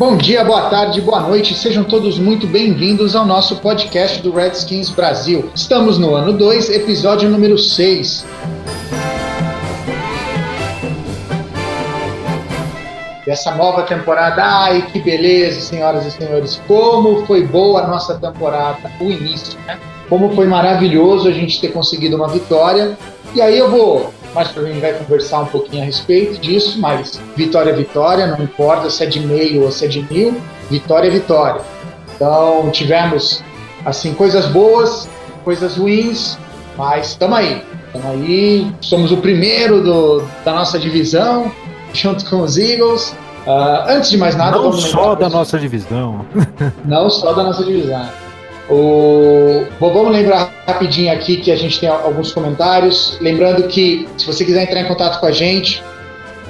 Bom dia, boa tarde, boa noite, sejam todos muito bem-vindos ao nosso podcast do Redskins Brasil. Estamos no ano 2, episódio número 6. Dessa nova temporada, ai que beleza, senhoras e senhores, como foi boa a nossa temporada, o início, né? Como foi maravilhoso a gente ter conseguido uma vitória. E aí eu vou mais para a gente vai conversar um pouquinho a respeito disso, mas vitória é vitória, não importa se é de meio ou se é de mil, vitória é vitória. Então tivemos assim coisas boas, coisas ruins, mas estamos aí, estamos aí, somos o primeiro do, da nossa divisão, junto com os Eagles. Uh, antes de mais nada, não só da nossa divisão, não só da nossa divisão. O... Bom, vamos lembrar rapidinho aqui que a gente tem alguns comentários. Lembrando que, se você quiser entrar em contato com a gente,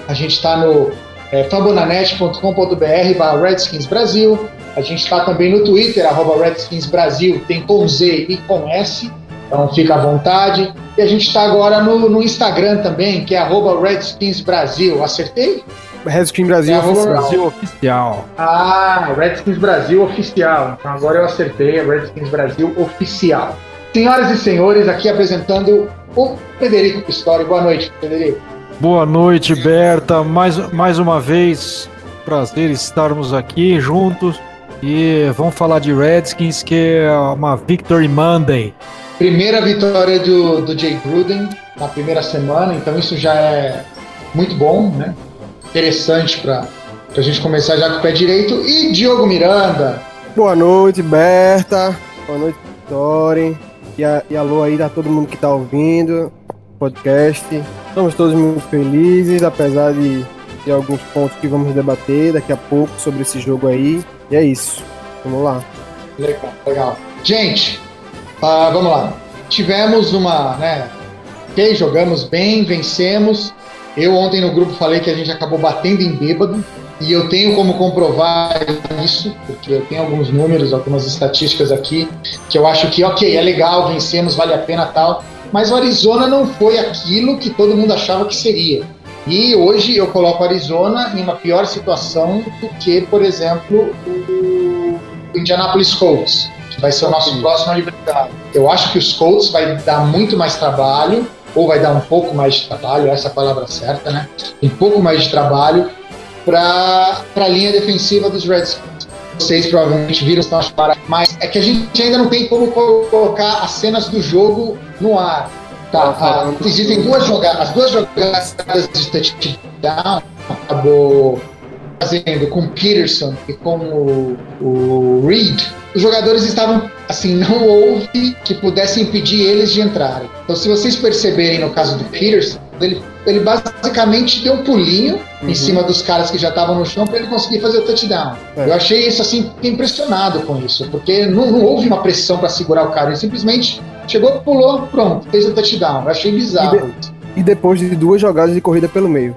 a gente está no é, fambonanet.com.br barra Redskins Brasil. A gente está também no Twitter, arroba Redskins Brasil, tem com Z e com S, então fica à vontade. E a gente está agora no, no, Instagram também, que é arroba Redskins Brasil. Acertei? Redskins Brasil, é Brasil Oficial. Ah, Redskins Brasil Oficial. Então agora eu acertei, Redskins Brasil Oficial. Senhoras e senhores, aqui apresentando o Federico Pistori. Boa noite, Federico. Boa noite, Berta. Mais, mais uma vez, prazer estarmos aqui juntos. E vamos falar de Redskins, que é uma Victory Monday. Primeira vitória do, do Jay Gruden na primeira semana, então isso já é muito bom, né? Interessante para a gente começar já com o pé direito. E Diogo Miranda. Boa noite, Berta. Boa noite, Tori. E, a, e alô aí a todo mundo que está ouvindo podcast. Estamos todos muito felizes, apesar de, de alguns pontos que vamos debater daqui a pouco sobre esse jogo aí. E é isso. Vamos lá. Legal, legal. Gente, uh, vamos lá. Tivemos uma, né? Ok, jogamos bem, vencemos. Eu ontem no grupo falei que a gente acabou batendo em bêbado e eu tenho como comprovar isso, porque eu tenho alguns números, algumas estatísticas aqui que eu acho que, ok, é legal, vencemos, vale a pena tal, mas o Arizona não foi aquilo que todo mundo achava que seria. E hoje eu coloco o Arizona em uma pior situação do que, por exemplo, o Indianapolis Colts, que vai ser o nosso próximo adversário. Eu acho que os Colts vai dar muito mais trabalho, ou vai dar um pouco mais de trabalho, essa é a palavra certa, né? Um pouco mais de trabalho para a linha defensiva dos Redskins. Vocês provavelmente viram para, mas é que a gente ainda não tem como colocar as cenas do jogo no ar. Tá, ah, existem duas jogadas, as duas jogadas de touchdown acabou fazendo com o Peterson e com o, o Reed os jogadores estavam assim, não houve que pudesse impedir eles de entrarem. Então, se vocês perceberem no caso do Peterson, ele, ele basicamente deu um pulinho uhum. em cima dos caras que já estavam no chão para ele conseguir fazer o touchdown. É. Eu achei isso assim, impressionado com isso, porque não, não houve uma pressão para segurar o cara, ele simplesmente chegou, pulou, pronto, fez o touchdown. Eu achei bizarro. E, de, e depois de duas jogadas de corrida pelo meio.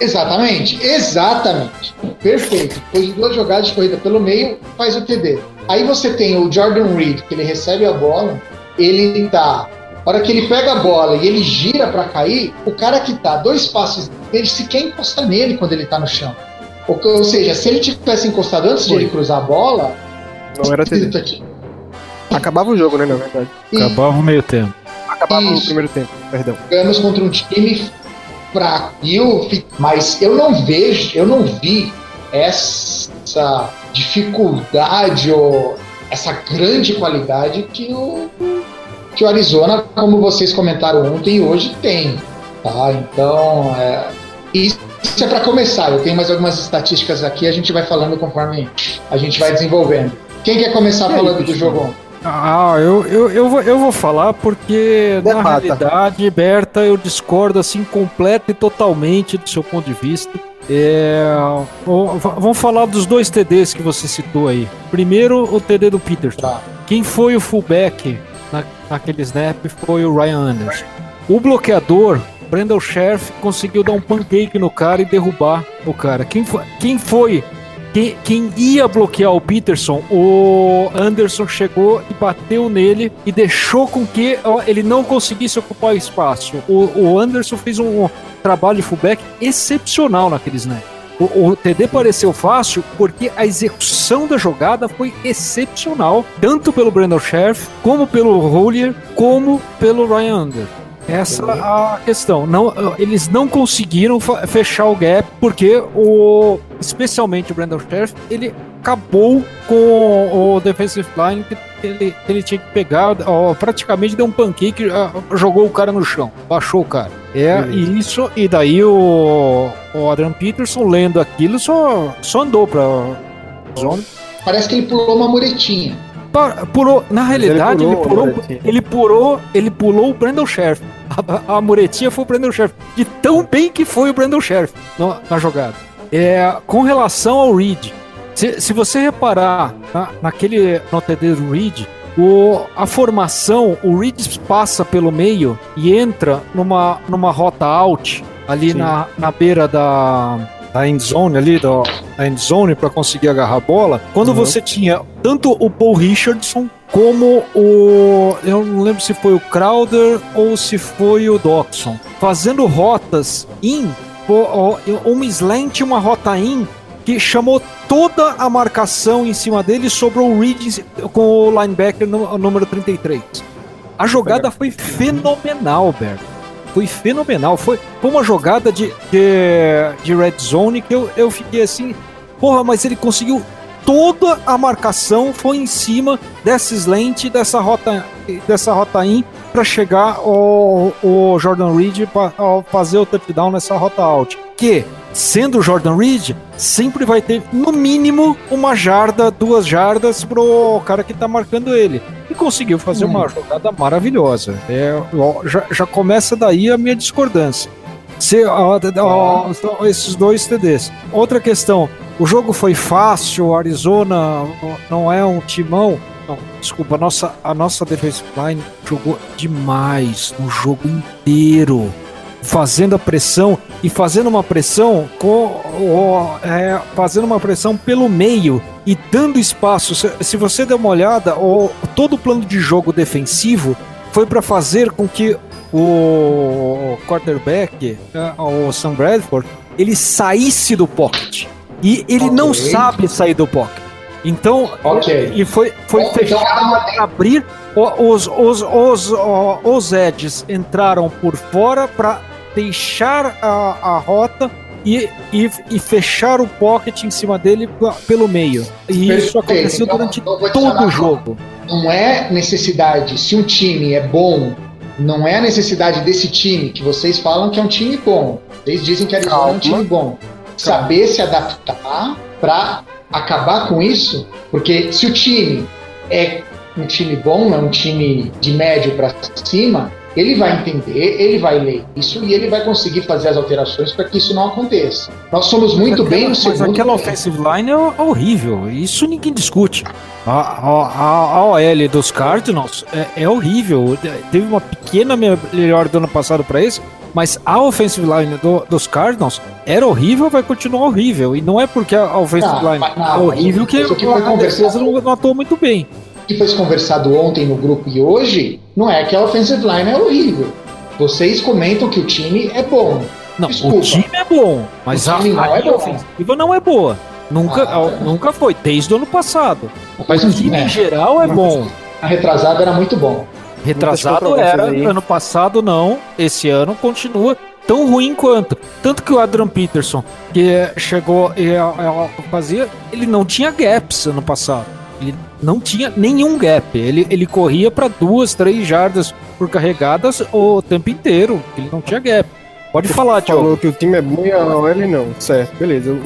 Exatamente, exatamente. Perfeito. Depois de duas jogadas de corrida pelo meio, faz o TD. Aí você tem o Jordan Reed, que ele recebe a bola, ele tá. A hora que ele pega a bola e ele gira para cair, o cara que tá dois passos ele sequer encosta nele quando ele tá no chão. Ou, ou seja, se ele tivesse encostado antes Foi. de ele cruzar a bola. Não era TD. Aqui. Acabava o jogo, né, na verdade. Acabava o meio tempo. Acabava Isso. o primeiro tempo, perdão. Jogamos contra um time fraco. E eu, mas eu não vejo, eu não vi essa dificuldade ou essa grande qualidade que o, que o Arizona, como vocês comentaram ontem e hoje, tem. Tá? Então, é, isso é para começar. Eu tenho mais algumas estatísticas aqui, a gente vai falando conforme a gente vai desenvolvendo. Quem quer começar falando do jogo ontem? Ah, eu, eu, eu, vou, eu vou falar porque, na realidade, Berta, eu discordo assim completa e totalmente do seu ponto de vista. É, vamos falar dos dois TDs que você citou aí. Primeiro, o TD do Peterson. Tá. Quem foi o fullback na, naquele snap foi o Ryan Anderson. O bloqueador, Brandon Sheriff, conseguiu dar um pancake no cara e derrubar o cara. Quem foi, quem foi quem, ia bloquear o Peterson, o Anderson chegou e bateu nele e deixou com que ele não conseguisse ocupar o espaço. O, o Anderson fez um, trabalho de fullback excepcional naquele snap. O, o, TD pareceu fácil porque a execução da jogada foi excepcional, tanto pelo Brandon Sheriff, como pelo Hollier, como pelo Ryan Anderson. Essa é a questão. Não, eles não conseguiram fechar o gap porque o, especialmente o Brandon Sheriff, ele acabou com o defensive line que ele, ele tinha que pegar, ó, praticamente deu um pancake, jogou o cara no chão, baixou o cara. É, e isso, e daí o, o Adrian Peterson, lendo aquilo, só, só andou pra zona. Parece que ele pulou uma muretinha. Pulou, na realidade, ele pulou, ele pulou, ele pulou, ele pulou o Brandon Sheriff. A, a, muretinha foi o Brandon Sheriff. De tão bem que foi o Brandon Sheriff no, na jogada. É, com relação ao Reed, se, se você reparar na, naquele no TD do Reed, o, a formação, o Reed passa pelo meio e entra numa, numa rota out ali na, na beira da, da end zone ali, da, da end zone para conseguir agarrar a bola. Quando uhum. você tinha tanto o Paul Richardson como o. Eu não lembro se foi o Crowder ou se foi o Dodson, fazendo rotas in, uma slant e uma rota in, que chamou toda a marcação em cima dele sobre o Reed com o linebacker número 33. A jogada foi fenomenal, Bert. Foi fenomenal. Foi, foi uma jogada de, de, de red zone que eu, eu fiquei assim. Porra, mas ele conseguiu toda a marcação foi em cima dessa slant, dessa rota, dessa rota in para chegar o, Jordan Reed para fazer o touchdown nessa rota out. Que sendo o Jordan Reed, sempre vai ter no mínimo uma jarda, duas jardas pro cara que tá marcando ele. E conseguiu fazer hum. uma jogada maravilhosa. É, já, já começa daí a minha discordância. Se, ó, ó, esses dois TDs. Outra questão, o jogo foi fácil, o Arizona não é um timão. Não, desculpa, a nossa, a nossa defensive line jogou demais no jogo inteiro. Fazendo a pressão e fazendo uma pressão com, é, fazendo uma pressão pelo meio e dando espaço. Se, se você der uma olhada, o, todo o plano de jogo defensivo foi para fazer com que o quarterback, é, o Sam Bradford, ele saísse do pocket. E ele okay. não sabe sair do pocket. Então, okay. e foi, foi então, fechado para abrir. Os, os, os, os edges entraram por fora para deixar a, a rota e, e, e, fechar o pocket em cima dele pelo meio. E Perfeito. isso aconteceu então, durante todo o jogo. Não é necessidade, se um time é bom, não é necessidade desse time que vocês falam que é um time bom. Vocês dizem que é um time bom saber se adaptar para acabar com isso, porque se o time é um time bom, é um time de médio para cima, ele vai entender, ele vai ler isso e ele vai conseguir fazer as alterações para que isso não aconteça. Nós somos muito aquela, bem no segundo. Mas aquela offensive line é horrível, isso ninguém discute. A, a, a OL dos Cardinals é, é horrível. Teve uma pequena melhor do ano passado para esse, mas a offensive line do, dos Cardinals era horrível, vai continuar horrível. E não é porque a offensive não, line não, é horrível que, que a defesa não, não atuou muito bem. O que foi conversado ontem no grupo e hoje não é que a offensive line é horrível. Vocês comentam que o time é bom. Não, Desculpa. o time é bom, mas a, não a é ofensiva não é boa. Nunca, ah, nunca foi, desde o ano passado. Mas o time é. em geral é bom. A retrasada era muito bom. Retrasado era, ano passado não, esse ano continua tão ruim quanto. Tanto que o Adrian Peterson, que chegou e fazia, ele não tinha gaps ano passado. Ele não tinha nenhum gap. Ele, ele corria para duas, três jardas por carregadas o tempo inteiro. Ele não tinha gap. Pode falar, Tiago. Falou que o time é bom e a OL não. Certo, beleza. Eu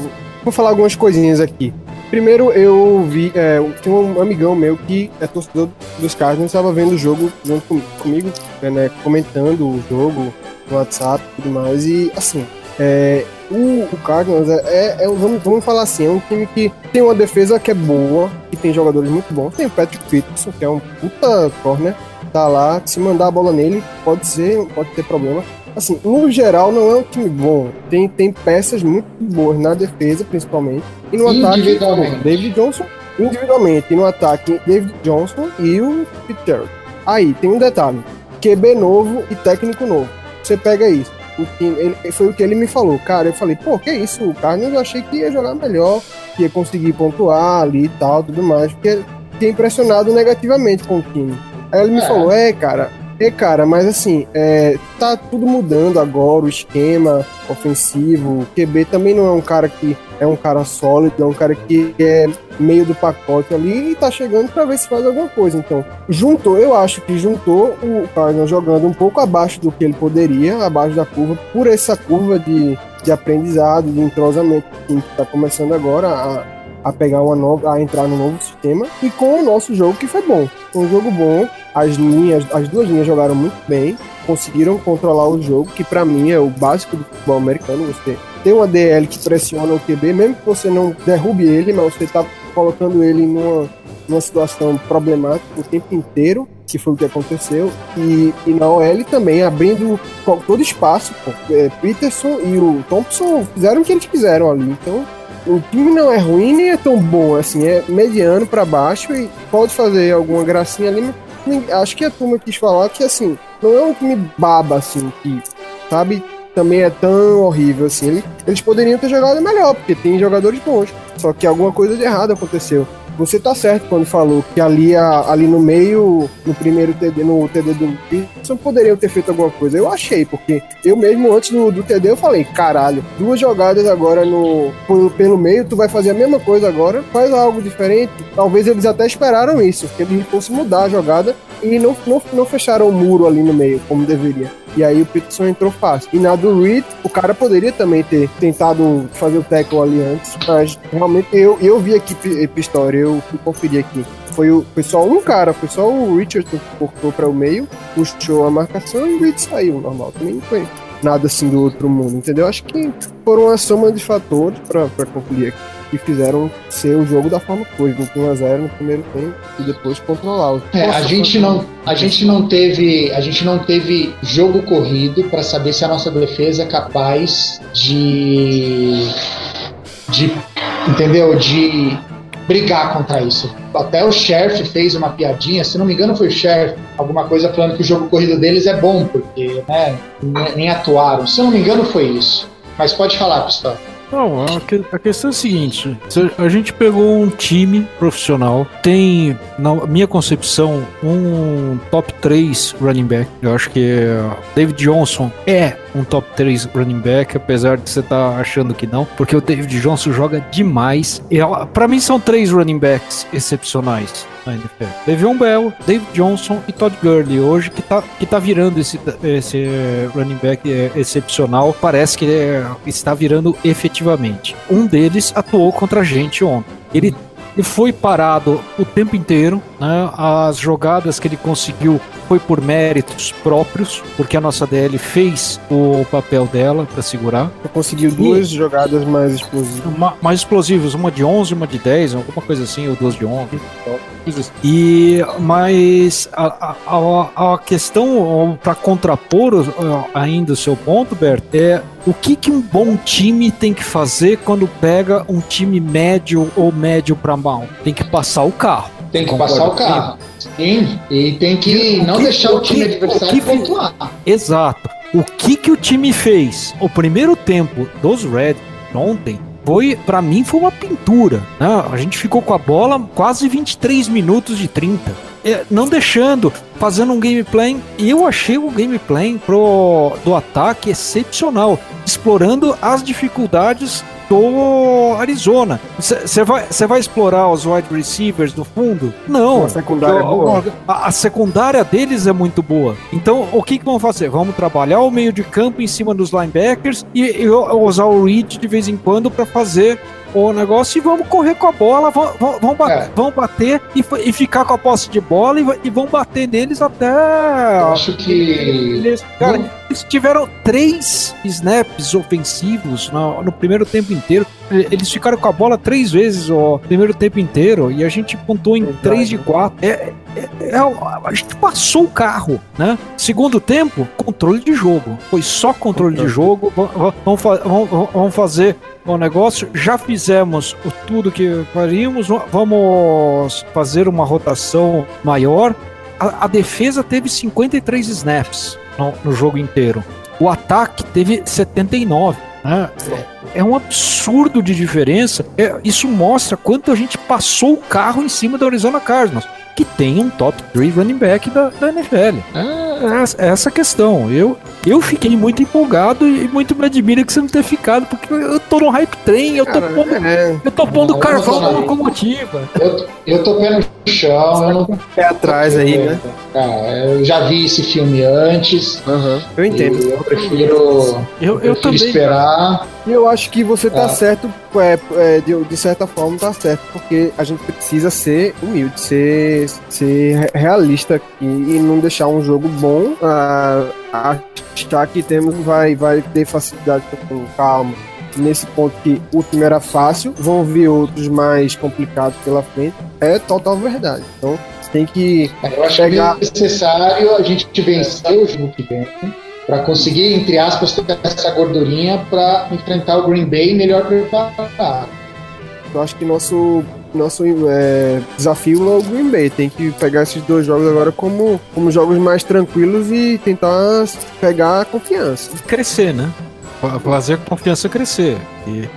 vou falar algumas coisinhas aqui. Primeiro, eu vi. É, tem um amigão meu que é torcedor dos Cardinals, estava vendo o jogo junto com, comigo, né, comentando o jogo no WhatsApp e tudo mais. E, assim, é, o, o Cardinals é, é, é, vamos, vamos falar assim, é um time que tem uma defesa que é boa, que tem jogadores muito bons. Tem o Patrick Peterson, que é um puta corner. tá lá, se mandar a bola nele, pode ser, pode ter problema. Assim, no geral, não é um time bom. Tem, tem peças muito boas na defesa, principalmente. E no ataque, David Johnson individualmente. E no ataque, David Johnson e o Peter. Aí, tem um detalhe. QB novo e técnico novo. Você pega isso. O time, ele, foi o que ele me falou. Cara, eu falei, pô, que isso? O Carlos eu achei que ia jogar melhor, que ia conseguir pontuar ali e tal, tudo mais. Porque tinha impressionado negativamente com o time. Aí ele me é. falou, é, cara, é, cara, mas assim, é, tá tudo mudando agora, o esquema ofensivo. O QB também não é um cara que é um cara sólido, é um cara que é meio do pacote ali e tá chegando para ver se faz alguma coisa. Então, juntou, eu acho que juntou o Cardinals jogando um pouco abaixo do que ele poderia, abaixo da curva, por essa curva de, de aprendizado, de entrosamento que está começando agora a, pegar uma nova, a entrar no novo sistema e com o nosso jogo que foi bom. Foi um jogo bom, as linhas, as duas linhas jogaram muito bem, conseguiram controlar o jogo, que para mim é o básico do futebol americano. Você tem uma DL que pressiona o QB, mesmo que você não derrube ele, mas você tá colocando ele numa, numa situação problemática o tempo inteiro, que foi o que aconteceu. E, e na OL também, abrindo todo espaço. Pô. É, Peterson e o Thompson fizeram o que eles quiseram ali. Então, o time não é ruim nem é tão bom, assim, é mediano para baixo e pode fazer alguma gracinha ali, acho que a turma quis falar que, assim, não é um time baba, assim, que, sabe, também é tão horrível, assim. Eles poderiam ter jogado melhor, porque tem jogadores bons, só que alguma coisa de errado aconteceu. Você tá certo quando falou que ali, ali no meio, no primeiro TD, no TD do Peterson, poderiam ter feito alguma coisa. Eu achei, porque eu mesmo antes do, do TD eu falei, caralho, duas jogadas agora no pelo, pelo meio, tu vai fazer a mesma coisa agora, faz algo diferente. Talvez eles até esperaram isso, que ele fosse mudar a jogada e não, não, não fecharam o muro ali no meio, como deveria. E aí o Peterson entrou fácil. E na do Reed, o cara poderia também ter tentado fazer o tackle ali antes, mas realmente eu, eu vi aqui Pistória, eu fui conferir aqui. Foi, o, foi só um cara, foi só o Richardson que cortou para o meio, puxou a marcação e o Reed saiu normal. Também foi nada assim do outro mundo, entendeu? Acho que foram uma soma de fatores para concluir aqui que fizeram ser o jogo da forma que foi, 21 a 0 no primeiro tempo e depois controlar. É, a gente não, a gente não teve, a gente não teve jogo corrido para saber se a nossa defesa é capaz de de entendeu? De brigar contra isso. Até o Sheriff fez uma piadinha, se não me engano foi o Sheriff, alguma coisa falando que o jogo corrido deles é bom, porque né, nem atuaram. Se não me engano foi isso. Mas pode falar, Pistola. Não, a, questão é a seguinte: a gente pegou um time profissional, tem, na minha concepção, um top 3 running back. Eu acho que David Johnson é um top 3 running back, apesar de você estar tá achando que não, porque o David Johnson joga demais. Para mim, são três running backs excepcionais na NFL. Le'Veon Bell, David Johnson e Todd Gurley hoje que tá, que tá virando esse, esse running back é, excepcional. Parece que é, está virando efetivamente. Um deles atuou contra a gente ontem. Ele ele foi parado o tempo inteiro, né? As jogadas que ele conseguiu foi por méritos próprios, porque a nossa DL fez o papel dela para segurar. Conseguiu duas e, jogadas mais explosivas. Uma, mais explosivas, uma de 11, uma de 10, alguma coisa assim, ou duas de 11. E mas a, a, a questão para contrapor ainda o seu ponto, Bert, é o que, que um bom time tem que fazer quando pega um time médio ou médio para mal? Tem que passar o carro. Tem que passar o carro. Sim, e tem que o não que, deixar o, time que, adversário que, pontuar. Exato. O que que o time fez? O primeiro tempo dos Red ontem foi, para mim, foi uma pintura. Né? A gente ficou com a bola quase 23 minutos de 30 é, não deixando, fazendo um gameplay. Eu achei o gameplay pro, do ataque excepcional, explorando as dificuldades do Arizona. Você vai, vai explorar os wide receivers do fundo? Não. A secundária é boa. A, a, secundária deles é muito boa. Então, o que, que vamos fazer? Vamos trabalhar o meio de campo em cima dos linebackers e, e usar o read de vez em quando para fazer o negócio e vamos correr com a bola, bater, é. bater e, e, ficar com a posse de bola e, e vamos bater neles até. Eu acho que. Eles, cara, eles tiveram três snaps ofensivos no, no, primeiro tempo inteiro. Eles ficaram com a bola três vezes o primeiro tempo inteiro e a gente pontou em Verdade. três de quatro. É, é, é, a gente passou o carro, né? Segundo tempo, controle de jogo. Foi só controle de jogo. Vamos, vamos, vamos fazer o negócio. Já fizemos tudo que faríamos. Vamos fazer uma rotação maior. A, a defesa teve 53 snaps no, no jogo inteiro. O ataque teve 79. Né? É um absurdo de diferença. É, isso mostra quanto a gente passou o carro em cima da Arizona Cardinals que tem um top 3 running back da, da NFL. É, é essa questão. Eu, eu fiquei muito empolgado e muito me admira que você não ter ficado, porque eu tô no hype train, eu tô Cara, pondo, é... eu tô pondo não, carvão na locomotiva. Eu, eu tô pé no chão, eu não. Pé atrás aí, né? Cara, eu já vi esse filme antes. Uhum. Eu entendo. Eu prefiro, eu, eu, eu prefiro esperar. E eu acho que você tá é. certo, é, é, de, de, certa forma tá certo, porque a gente precisa ser humilde, ser, ser realista e, e não deixar um jogo bom a, a achar que temos vai, vai ter facilidade com calma. Nesse ponto que o time era fácil, vão vir outros mais complicados pela frente, é total verdade. Então tem que. É, eu acho pegar... que é necessário a gente vencer o jogo que vem para conseguir, entre aspas, ter essa gordurinha para enfrentar o Green Bay melhor preparado. Eu acho que nosso nosso é, desafio é o Green Bay. Tem que pegar esses dois jogos agora como, como jogos mais tranquilos e tentar pegar a confiança. Crescer, né? Fazer a confiança crescer. E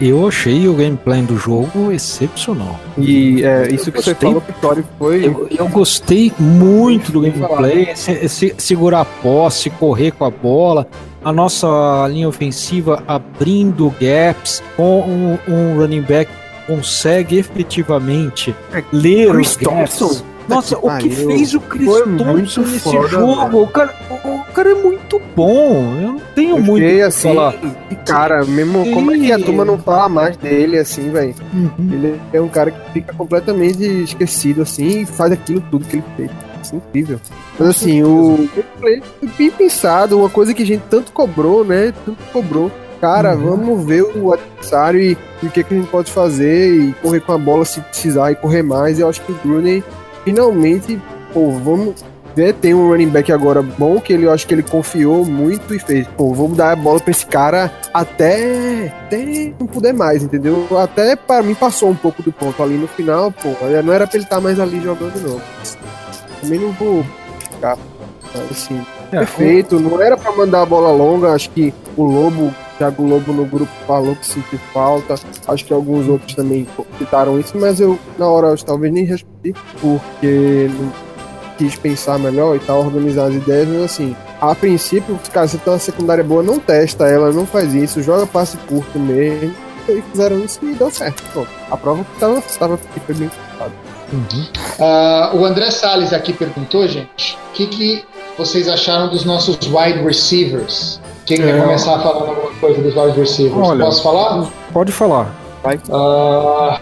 eu achei o gameplay do jogo excepcional. E é, isso que gostei, você falou, Vitória, foi. Eu, eu, gostei muito do gameplay. Se, se, segurar a posse, correr com a bola. A nossa linha ofensiva abrindo gaps com um, um running back consegue efetivamente é, ler Chris os gaps. Thompson nossa, o que fez o Chris Thompson nesse foda, jogo? O cara, o, cara é muito bom. Eu não tenho eu muito o assim, falar. E cara, mesmo e... como é que a turma não fala mais dele assim, velho? Uhum. Ele é um cara que fica completamente esquecido assim e faz aquilo tudo que ele fez. Isso é incrível. Mas assim, o gameplay foi bem pensado, uma coisa que a gente tanto cobrou, né? Tanto cobrou. Cara, uhum. vamos ver o adversário e, e o que, que a gente pode fazer e correr com a bola se precisar e correr mais. Eu acho que o Gruden finalmente, pô, vamos ver, tem um running back agora bom, que ele, eu acho que ele confiou muito e fez, pô, vamos dar a bola pra esse cara até, até não puder mais, entendeu? Até para mim passou um pouco do ponto ali no final, pô, não era pra ele estar tá mais ali jogando não. Também não vou ficar assim, é, perfeito, não era para mandar a bola longa, acho que o Lobo Thiago Lobo no grupo falou que sentiu falta. Acho que alguns outros também citaram isso, mas eu, na hora, eu talvez nem respondi, porque não quis pensar melhor e tal, organizar as ideias, mas assim, a princípio, cara, se tem uma secundária boa, não testa ela, não faz isso, joga passe curto mesmo. E fizeram isso e deu certo. Pô, a prova tava, tava, foi bem uhum. uh, O André Salles aqui perguntou, gente, o que, que vocês acharam dos nossos wide receivers? Quem quer é. começar falando alguma coisa dos wide receivers? Olha, Posso falar? Pode falar. Vai. Uh,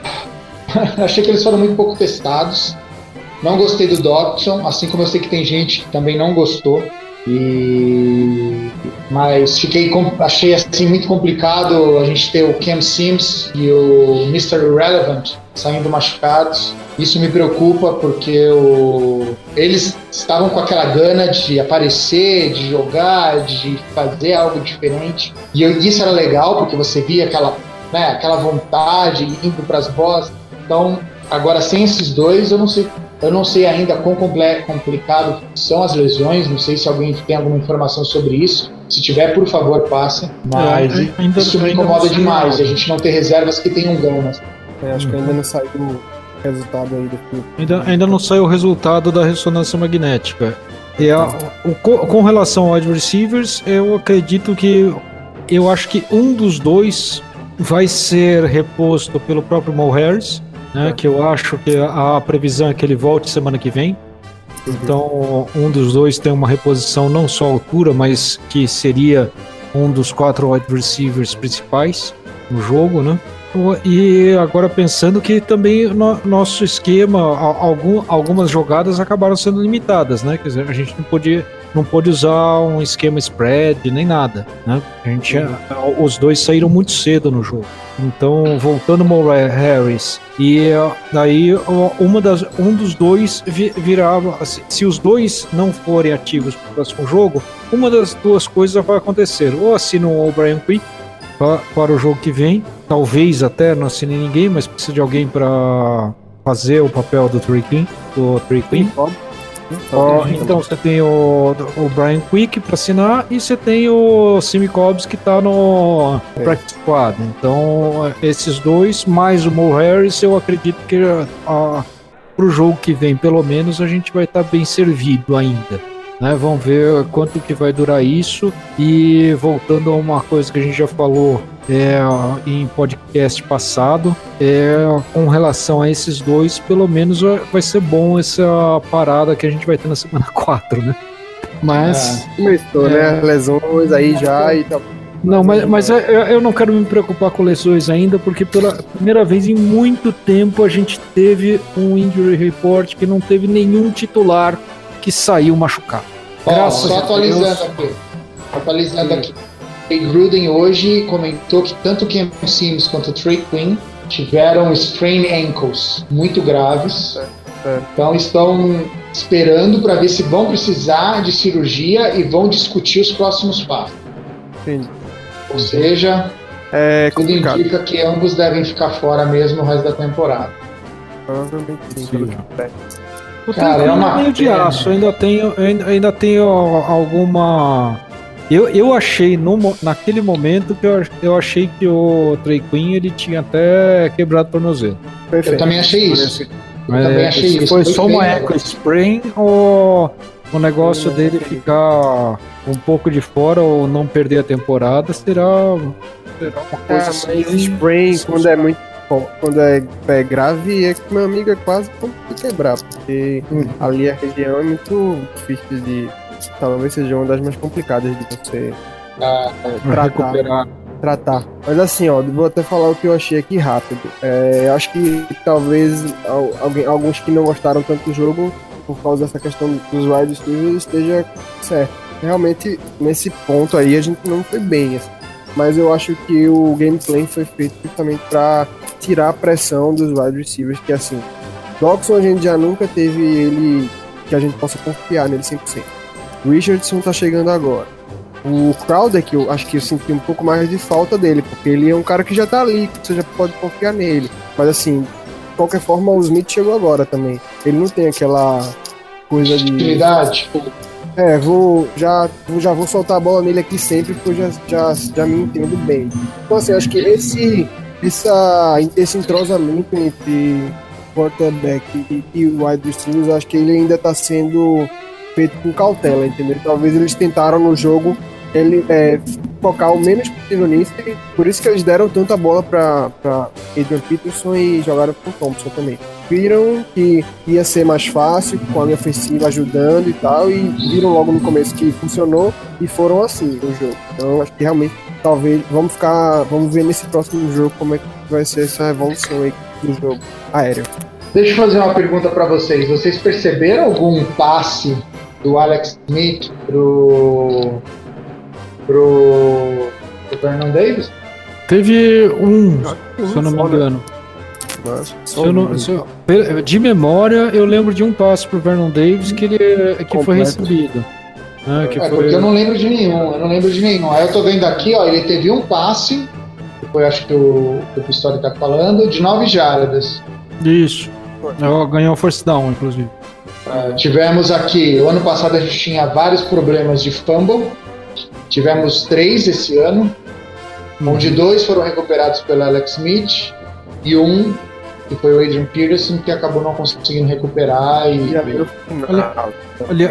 achei que eles foram muito pouco testados. Não gostei do Dodson, assim como eu sei que tem gente que também não gostou. E mas fiquei achei assim muito complicado a gente ter o Cam Sims e o Mr. Irrelevant saindo machucados. Isso me preocupa porque o... eles estavam com aquela gana de aparecer, de jogar, de fazer algo diferente. E eu, isso era legal porque você via aquela, né, aquela vontade indo para as bolas. Então, agora sem esses dois, eu não sei eu não sei ainda quão complicado são as lesões, não sei se alguém tem alguma informação sobre isso. Se tiver, por favor, passe. Mas é, ainda, isso me incomoda demais, a gente não ter reservas que tenham ganas. É, acho que ainda não saiu o resultado aí do. Ainda, ainda não saiu o resultado da ressonância magnética. E a, o, com relação ao wide receivers, eu acredito que eu acho que um dos dois vai ser reposto pelo próprio Mo Harris né? Que eu acho que a, previsão é que ele volte semana que vem. Uhum. Então, um dos dois tem uma reposição não só altura, mas que seria um dos quatro wide receivers principais no jogo, né? E agora pensando que também no nosso esquema, algum, algumas jogadas acabaram sendo limitadas, né? Quer dizer, a gente não podia, não pôde usar um esquema spread nem nada, né? A gente, os dois saíram muito cedo no jogo. Então, voltando Murray Harris e daí uma das, um dos dois virava, se os dois não forem ativos para o próximo jogo, uma das duas coisas vai acontecer. Ou assina o Brian Quick para, para o jogo que vem, talvez até não assine ninguém, mas precisa de alguém para fazer o papel do Trey Queen, do Trey Queen. Oh, então você tem o, o Brian Quick para assinar e você tem o Simi Cobbs que tá no é. Practice Squad. Então, esses dois, mais o Mo Harris, eu acredito que uh, pro jogo que vem, pelo menos, a gente vai estar tá bem servido ainda. Né? Vamos ver quanto que vai durar isso. E voltando a uma coisa que a gente já falou é, em podcast passado, é, com relação a esses dois, pelo menos vai ser bom essa parada que a gente vai ter na semana 4, né? Mas. É, começou, né? é, né? Lesões aí já e tal. Não, mas, mas é, eu não quero me preocupar com lesões ainda, porque pela primeira vez em muito tempo a gente teve um injury report que não teve nenhum titular que saiu machucado. Graças só atualizando Deus. aqui. Atualizando aqui. E Gruden hoje comentou que tanto o Cam Sims quanto o Trey Quinn tiveram sprain ankles muito graves. É, é. Então estão esperando para ver se vão precisar de cirurgia e vão discutir os próximos passos. Sim. Ou seja, é tudo indica que ambos devem ficar fora mesmo o resto da temporada. Provavelmente sim. O Cara, é uma meio de aço, ainda tenho, ainda, ainda tenho alguma eu, eu achei no, naquele momento que eu, eu achei que o Trey Queen ele tinha até quebrado o tornozelo. Perfeito. Eu também achei isso. Mas, eu também achei isso. Foi, foi só uma eco spring ou o negócio dele ficar um pouco de fora ou não perder a temporada será, será uma coisa ah, mas spring quando é muito quando é, é grave é que meu amigo é quase como quebrar porque hum. ali a região é muito difícil de talvez seja uma das mais complicadas de você ah, tratar, recuperar. tratar. Mas assim, ó, vou até falar o que eu achei aqui rápido. É, acho que talvez alguém, alguns que não gostaram tanto do jogo por causa dessa questão dos wide receivers esteja certo. Realmente, nesse ponto aí, a gente não foi bem. Assim. Mas eu acho que o gameplay foi feito justamente para tirar a pressão dos wide receivers, que assim, Doxon a gente já nunca teve ele que a gente possa confiar nele 100%. Richardson tá chegando agora. O Crowder, que eu acho que eu senti um pouco mais de falta dele, porque ele é um cara que já tá ali, que você já pode confiar nele. Mas assim, de qualquer forma, o Smith chegou agora também. Ele não tem aquela coisa de. Utilidade. É, vou já, já vou soltar a bola nele aqui sempre, porque eu já, já, já me entendo bem. Então, assim, acho que esse, essa, esse entrosamento entre quarterback e, e wide receivers, acho que ele ainda tá sendo feito com cautela, entendeu? Talvez eles tentaram no jogo ele é, focar o menos possível nisso, e por isso que eles deram tanta bola para Adrian Peterson e jogaram com Thompson também. Viram que ia ser mais fácil, com a linha ofensiva ajudando e tal, e viram logo no começo que funcionou e foram assim no jogo. Então acho que realmente talvez vamos ficar, vamos ver nesse próximo jogo como é que vai ser essa evolução aí do jogo aéreo. Deixa eu fazer uma pergunta para vocês. Vocês perceberam algum passe do Alex Smith pro, pro, pro Vernon Davis? Teve um, se eu não me engano. Se eu não, se eu, de memória, eu lembro de um passe pro Vernon Davis que ele que foi recebido. Né, que é, foi... eu não lembro de nenhum, eu não lembro de nenhum. Aí eu tô vendo aqui, ó, ele teve um passe, que foi acho que o, que o Pistori tá falando, de 9 jardas. Isso. Ganhou o first down, inclusive. Uh, tivemos aqui, o ano passado a gente tinha vários problemas de fumble, tivemos três esse ano, uhum. onde dois foram recuperados pelo Alex Smith e um que foi o Adrian Peterson que acabou não conseguindo recuperar e, e ali,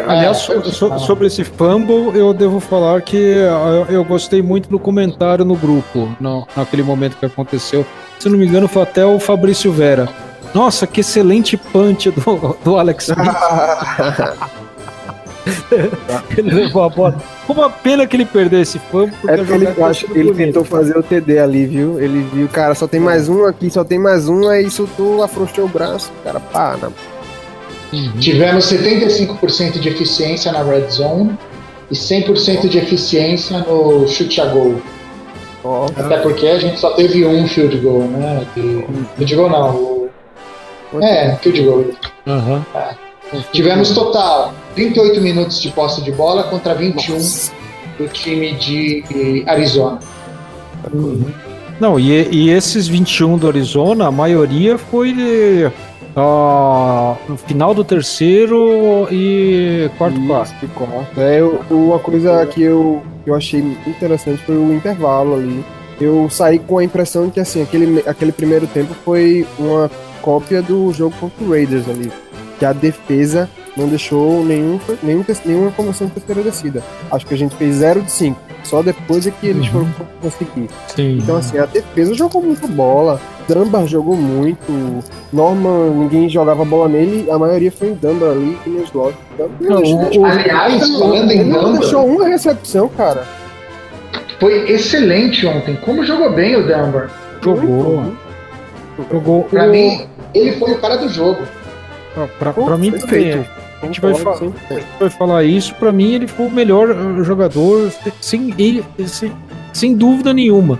aliás é, so, sobre esse fumble eu devo falar que eu, eu, gostei muito do comentário no grupo no, naquele momento que aconteceu. Se não me engano foi até o Fabrício Vera nossa, que excelente punch do, do Alex Smith. ele levou a bola. Uma pena que ele perdeu esse fã. É porque ele, acho, ele tentou fazer o TD ali, viu? Ele viu, cara, só tem mais um aqui, só tem mais um, aí soltou, afrouxou o braço, cara, pá, Uhum. Tivemos 75% de eficiência na red zone. e 100% de eficiência no chute a gol. Oh. Até porque a gente só teve um field goal, né? De, field goal não. O, é, field goal. Uhum. É. Tivemos total 38 minutos de posse de bola contra 21 Nossa. do time de Arizona. Uhum. Não, e, e esses 21 do Arizona, a maioria foi uh, no final do terceiro e quarto quarto. É, eu, uma coisa que eu, eu achei interessante foi o intervalo ali. Eu saí com a impressão de que assim, aquele, aquele primeiro tempo foi uma cópia do jogo contra o Raiders ali. Que a defesa não deixou nenhum, nenhum, nenhuma conversão de terceira descida. Acho que a gente fez 0 de 5. Só depois é que eles uhum. foram conseguir. Sim. Então, assim, a defesa jogou muita bola. Dunbar jogou muito. Norman, ninguém jogava bola nele. A maioria foi em Dunbar ali e no slot. Não, o, aliás, falando em Dunbar... Não deixou uma recepção, cara. Foi excelente ontem. Como jogou bem o Dunbar. Jogou. Jogou. Pra o... mim, ele foi o cara do jogo. Pra, pra mim também. A gente, vai falar, a gente vai falar isso. Para mim, ele foi o melhor uh, jogador, sem, ele, sem, sem dúvida nenhuma.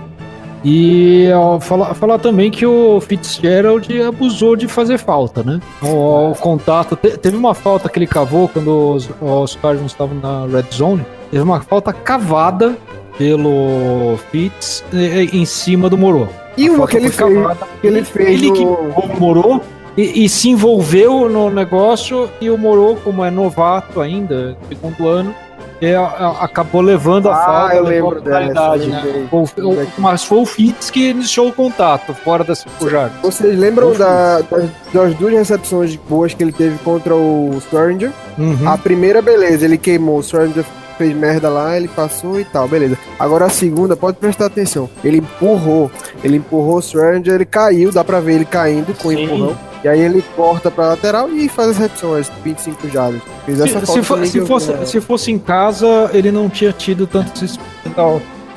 E ó, falar, falar também que o Fitzgerald abusou de fazer falta, né? O, o contato. Te, teve uma falta que ele cavou quando os, os Cardinals estavam na red zone. Teve uma falta cavada pelo Fitz em cima do Moro. E uma que ele, fez, que ele fez. Ele que o Moro e, e, se envolveu no negócio e o Moro, como é novato ainda, segundo ano, é, acabou levando a ah, falta. eu lembro dessa. Né? mas foi o Fitz que iniciou o contato fora da circular. Vocês lembram da, das, das, duas recepções boas que ele teve contra o Stranger? Uhum. A primeira, beleza, ele queimou, o Stranger fez merda lá, ele passou e tal, beleza. Agora a segunda, pode prestar atenção. Ele empurrou, ele empurrou o Stranger, ele caiu, dá pra ver ele caindo com o empurrão. E aí ele corta pra lateral e faz as recepções, 25 jardas. Fez essa se, se, for, se fosse, se fosse em casa, ele não tinha tido tanto.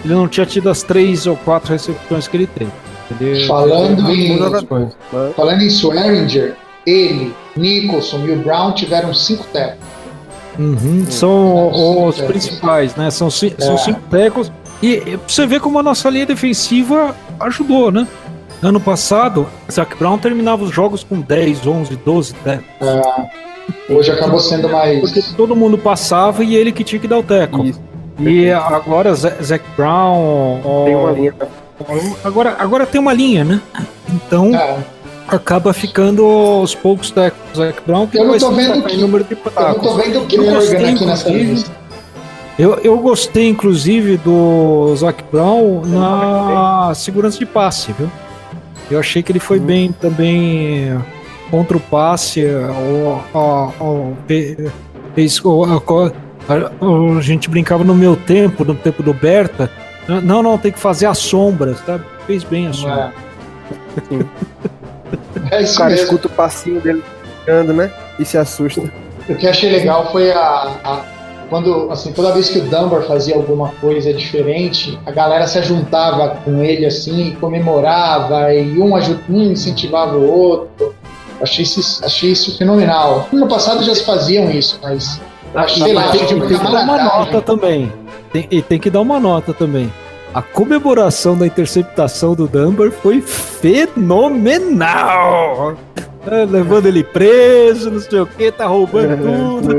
Ele não tinha tido as três ou quatro recepções que ele teve. Ele, falando, ele em, falando em Swearinger, ele, Nicholson e o Brown tiveram cinco tackles. Uhum, são os principais, né? São, são é. cinco tackles. E você vê como a nossa linha defensiva ajudou, né? Ano passado, Zac Brown terminava os jogos com 10, 11, 12 teco. É, hoje acabou sendo mais. Porque todo mundo passava e ele que tinha que dar o teco. E agora Zac Brown. Tem uma linha. Agora, agora tem uma linha, né? Então. É. Acaba ficando os poucos tecos do Zac Brown que eu não tô vendo que, número de Eu não tô vendo que eu gostei, aqui nessa lista. Eu, eu gostei, inclusive, do Zac Brown na segurança de passe, viu? Eu achei que ele foi uhum. bem também contra o passe. O, o, o, fez, a, a gente brincava no meu tempo, no tempo do Berta. Não, não, tem que fazer a sombra, sabe? Fez bem a sombra. É, é isso o cara mesmo. escuta o passinho dele ficando, né? E se assusta. O que achei legal foi a, a quando, assim, toda vez que o Dunbar fazia alguma coisa diferente, a galera se juntava com ele, assim, comemorava, e um, um incentivava o outro. Achei isso, achei isso fenomenal. No passado já se faziam isso, mas achei lá, tem, tem que dar uma nota também. Tem, e tem que dar uma nota também. A comemoração da interceptação do Dunbar foi fenomenal! É, levando ele preso, não sei o que, tá roubando é, tudo.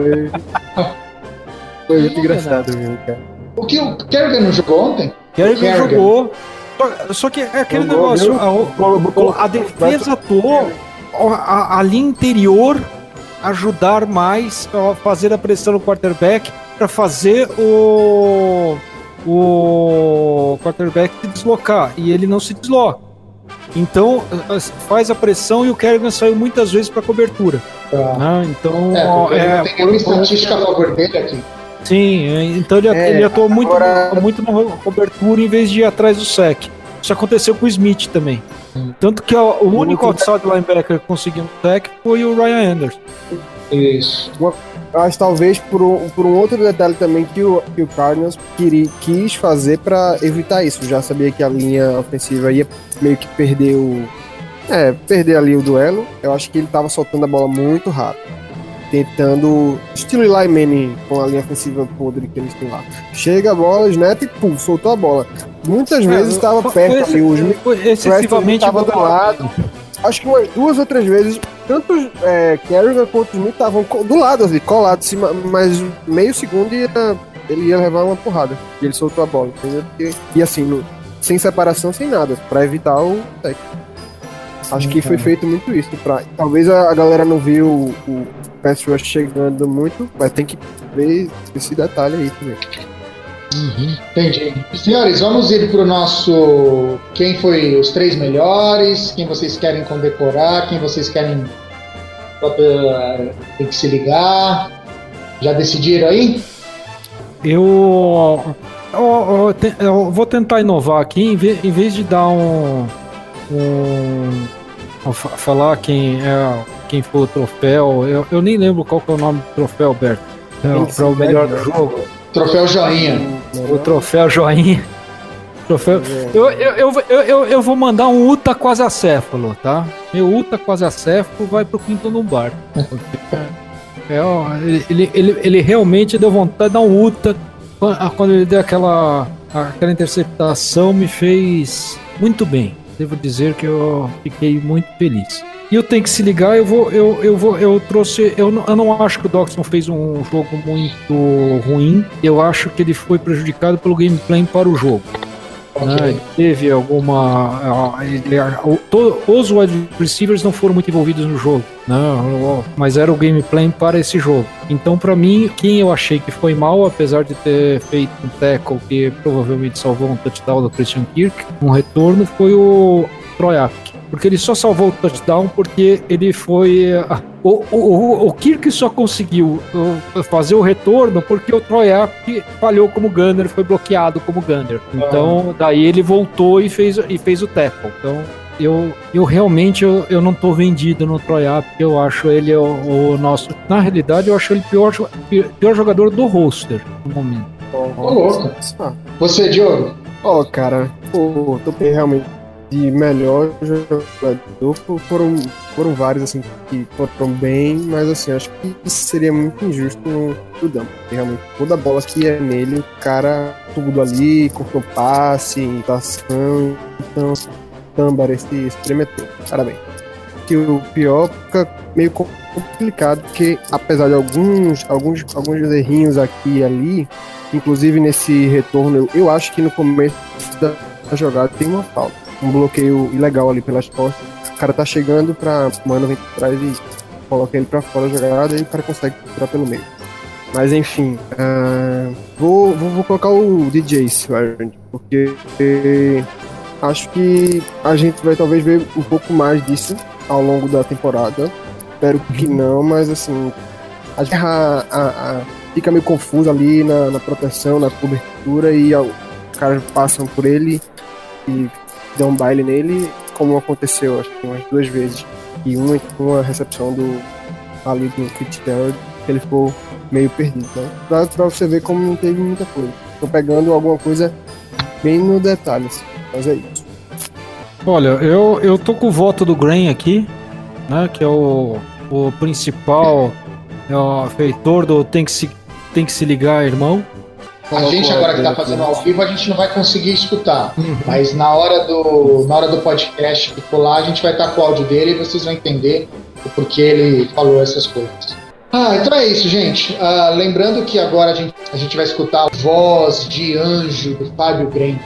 Foi muito engraçado mesmo, cara. O que o Kerrigan não jogou ontem? Kerrigan jogou. Só, que é aquele jogou, negócio, a, a, defesa atuou, a, a linha interior ajudar mais a fazer a pressão no quarterback para fazer o o quarterback se deslocar e ele não se desloca. Então faz a pressão e o Kerrigan saiu muitas vezes para cobertura. Ah. Né? Então é, é, tem uma estatística a favor dele aqui. Sim, é, então ele, é, ele atuou muito, agora... muito na cobertura em vez de ir atrás do sec. Isso aconteceu com o Smith também. Tanto que o único outside linebacker que conseguiu um sec foi o Ryan Anderson. Isso. Acho talvez por um, por um outro detalhe também que o, que o Cardinals queria, quis fazer para evitar isso. Já sabia que a linha ofensiva ia meio que perder o. É, perder ali o duelo. Eu acho que ele tava soltando a bola muito rápido. tentando. Estilo Eli Manning com a linha ofensiva podre que eles têm lá. Chega a bola, snap e pum, soltou a bola. Muitas é, vezes estava perto, assim, os excessivamente estava do lado. Acho que umas duas ou três vezes, tanto é, Kerrigan quanto Smith estavam do lado, assim, colados, mas meio segundo ele ia levar uma porrada. E ele soltou a bola, entendeu? E, e assim, no, sem separação, sem nada, para evitar o técnico. Acho que foi feito muito isso. Pra, talvez a, galera não viu o, o Pass Rush chegando muito, mas tem que ver esse detalhe aí também. Uhum, entendi. Senhores, vamos ir pro nosso. Quem foi os três melhores? Quem vocês querem condecorar? Quem vocês querem. Tem que se ligar. Já decidiram aí? Eu. Eu, eu, eu vou tentar inovar aqui, em vez, em vez de dar um. um falar quem é quem foi o troféu. Eu, eu nem lembro qual é o nome do troféu, Berto. É, para o melhor do jogo. Troféu Joinha. O troféu Joinha. Troféu. Eu, eu, eu, eu, eu vou mandar um Uta quase acéfalo, tá? Meu Uta quase acéfalo vai pro quinto lombar. É, ó, ele, ele, ele realmente deu vontade de dar um Uta. Quando ele deu aquela, aquela interceptação, me fez muito bem. Devo dizer que eu fiquei muito feliz. E eu tenho que se ligar, eu vou, eu, eu vou, eu trouxe, eu não, eu não acho que o Doxon fez um jogo muito ruim. Eu acho que ele foi prejudicado pelo gameplay para o jogo. Né? Teve alguma. Ele, os wide receivers não foram muito envolvidos no jogo, né? mas era o gameplay para esse jogo. Então, para mim, quem eu achei que foi mal, apesar de ter feito um tackle que provavelmente salvou um touchdown do Christian Kirk, um retorno, foi o Troyak porque ele só salvou o touchdown porque ele foi. O, o, o Kirk só conseguiu fazer o retorno porque o Troiak falhou como gunner, foi bloqueado como gunner. Então, daí ele voltou e fez, e fez o tackle. Então, eu, eu realmente eu, eu não tô vendido no porque eu acho ele o, o, nosso. Na realidade, eu acho ele o pior, pior jogador do roster no momento. Ô, louco. Você, Diogo? Ó, oh, cara, o Topé realmente de melhor jogador foram, foram vários assim que foram bem, mas assim, acho que seria muito injusto no Dump. Realmente, toda bola que é nele, o cara tudo ali, cortou passe, imitação, então Tambar esse espremeteu. Parabéns. Que o pior fica meio complicado, porque apesar de alguns, alguns, alguns errinhos aqui e ali, inclusive nesse retorno, eu, eu acho que no começo da jogada tem uma falta um bloqueio ilegal ali pelas costas. O cara tá chegando pra mano vem trás e coloca ele pra fora da jogada e o cara consegue tirar pelo meio. Mas enfim, uh, vou, vou, vou, colocar o DJ Swearing, porque acho que a gente vai talvez ver um pouco mais disso ao longo da temporada. Espero que uhum. não, mas assim, a guerra a, a, fica meio confusa ali na, na proteção, na cobertura e os caras passam por ele e deu um baile nele, como aconteceu acho que umas duas vezes. E uma, uma recepção do ali do Fitzgerald, que ele ficou meio perdido. Né? Pra, pra você ver como não teve muita coisa. Tô pegando alguma coisa bem no detalhe, assim. mas é isso. Olha, eu, eu tô com o voto do Grain aqui, né? Que é o, o principal é o feitor do tem que se, tem que se ligar, irmão. A gente agora que está fazendo ao vivo, a gente não vai conseguir escutar. Uhum. Mas na hora, do, na hora do podcast que for lá, a gente vai estar com o áudio dele e vocês vão entender o porquê ele falou essas coisas. Ah, então é isso, gente. Ah, lembrando que agora a gente, a gente vai escutar a voz de anjo do Fábio Grem.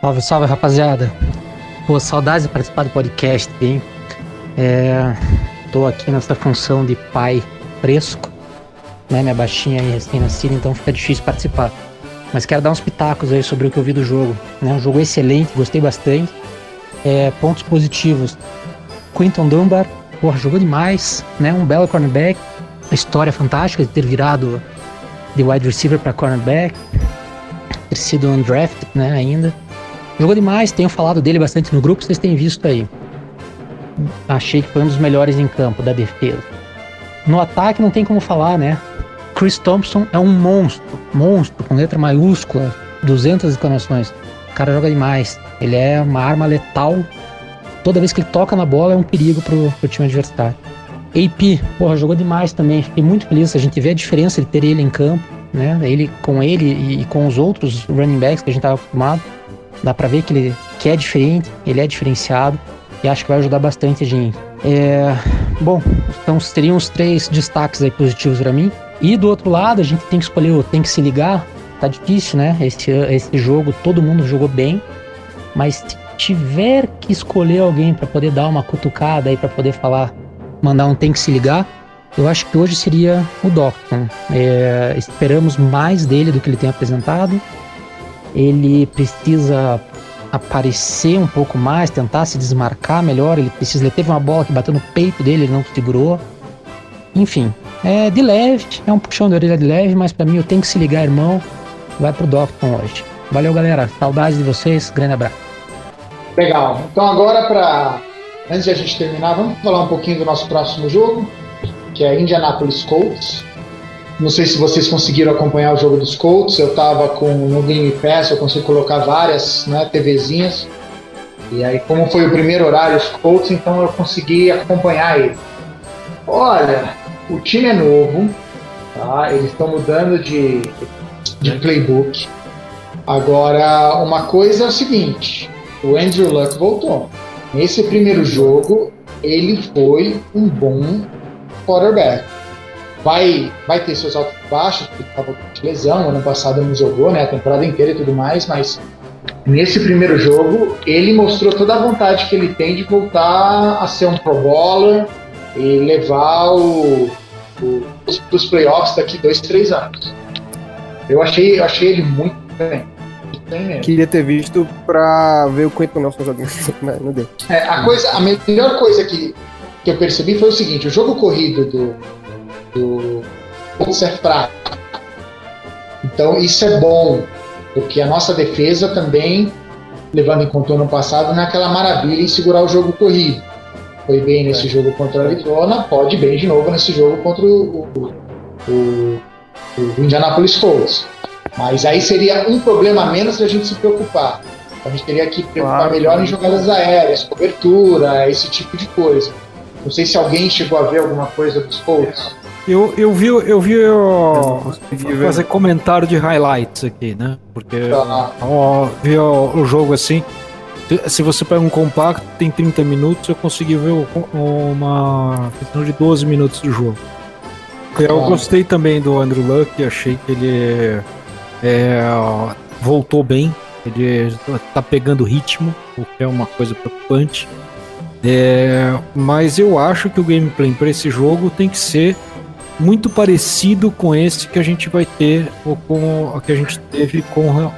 Salve, salve, rapaziada. Pô, saudades de participar do podcast, hein? É, tô aqui nessa função de pai fresco né? Minha baixinha aí recém-nascida, então fica difícil participar. Mas quero dar uns pitacos aí sobre o que eu vi do jogo. Né? Um jogo excelente, gostei bastante. É, pontos positivos. Quinton Dunbar, porra, jogou demais, né? Um belo cornerback. A história fantástica de ter virado de wide receiver para cornerback. Ter sido undrafted, né, ainda. Jogou demais, tenho falado dele bastante no grupo, vocês têm visto aí. Achei que foi um dos melhores em campo da defesa. No ataque não tem como falar, né? Chris Thompson é um monstro, monstro com letra maiúscula, 200 exclamações. O cara joga demais. Ele é uma arma letal. Toda vez que ele toca na bola é um perigo pro, pro time adversário. AP, porra, jogou demais também. Fiquei muito feliz. A gente vê a diferença de ter ele em campo, né? Ele com ele e, com os outros running backs que a gente estava acostumado. Dá pra ver que ele que é diferente, ele é diferenciado e acho que vai ajudar bastante a gente. É, bom, então seriam os três destaques aí positivos para mim. E do outro lado, a gente tem que escolher, tem que se ligar. Tá difícil, né? Esse, esse jogo todo mundo jogou bem, mas se tiver que escolher alguém para poder dar uma cutucada aí para poder falar mandar um tem que se ligar, eu acho que hoje seria o Docton. É, esperamos mais dele do que ele tem apresentado. Ele precisa aparecer um pouco mais, tentar se desmarcar melhor. Ele precisa. Ele teve uma bola que bateu no peito dele, ele não segurou. Enfim, é de leve, é um puxão de orelha de leve, mas para mim eu tenho que se ligar, irmão. Vai pro Docton hoje. Valeu, galera. Saudades de vocês. Grande abraço. Legal. Então agora para Antes de a gente terminar, vamos falar um pouquinho do nosso próximo jogo, que é Indianapolis Colts. Não sei se vocês conseguiram acompanhar o jogo dos Colts. Eu estava com no Game Pass, eu consigo colocar várias né, TVzinhas. E aí, como foi o primeiro horário os Colts, então eu consegui acompanhar ele. Olha, o time é novo, tá? Eles estão mudando de, de playbook. Agora, uma coisa é o seguinte: o Andrew Luck voltou. Nesse primeiro jogo, ele foi um bom quarterback. Vai, vai ter seus altos e baixos, porque estava de lesão, ano passado não jogou, né, a temporada inteira e tudo mais, mas nesse primeiro jogo, ele mostrou toda a vontade que ele tem de voltar a ser um pro bowler e levar o, o, os, os playoffs daqui dois, três anos. Eu achei, eu achei ele muito bem. Queria ter visto pra ver o Quentin Nelson jogando, mas não deu. É, a, coisa, a melhor coisa que, que eu percebi foi o seguinte: o jogo corrido do, do Colts é fraco. Então isso é bom, porque a nossa defesa também, levando em conta o ano passado, não é aquela maravilha em segurar o jogo corrido. Foi bem nesse é. jogo contra a Arizona, pode bem de novo nesse jogo contra o, o, o, o Indianapolis Colts. Mas aí seria um problema a menos a gente se preocupar. A gente teria que preocupar claro, melhor em jogadas aéreas, cobertura, esse tipo de coisa. Não sei se alguém chegou a ver alguma coisa dos Colts. Eu, eu vi, eu vi eu fazer comentário de highlights aqui, né? Porque tá. ó, vi ó, o jogo assim. Se você pega um compacto, tem 30 minutos, eu consegui ver uma questão de 12 minutos do jogo. Eu gostei também do Andrew Luck, achei que ele é, voltou bem, ele tá pegando ritmo, o que é uma coisa preocupante. É, mas eu acho que o gameplay para esse jogo tem que ser muito parecido com esse que a gente vai ter ou com o que a gente teve com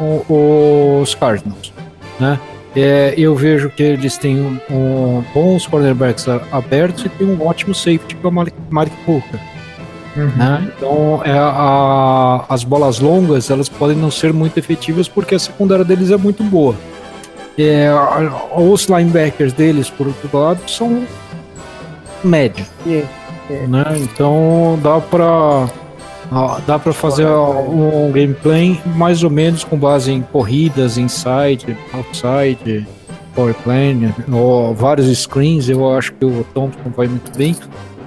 os Cardinals, né? É, eu vejo que eles têm um, um, bons cornerbacks abertos e tem um ótimo safety que é o Malik, Malik Hooker. Uhum. Né? Então, é, a, as bolas longas elas podem não ser muito efetivas porque a secundária deles é muito boa. É, os linebackers deles, por outro lado, são médio. Yeah, yeah. Né? Então dá para dá para fazer um gameplay mais ou menos com base em corridas, inside, outside, power plane, ou vários screens. Eu acho que o Thompson vai muito bem.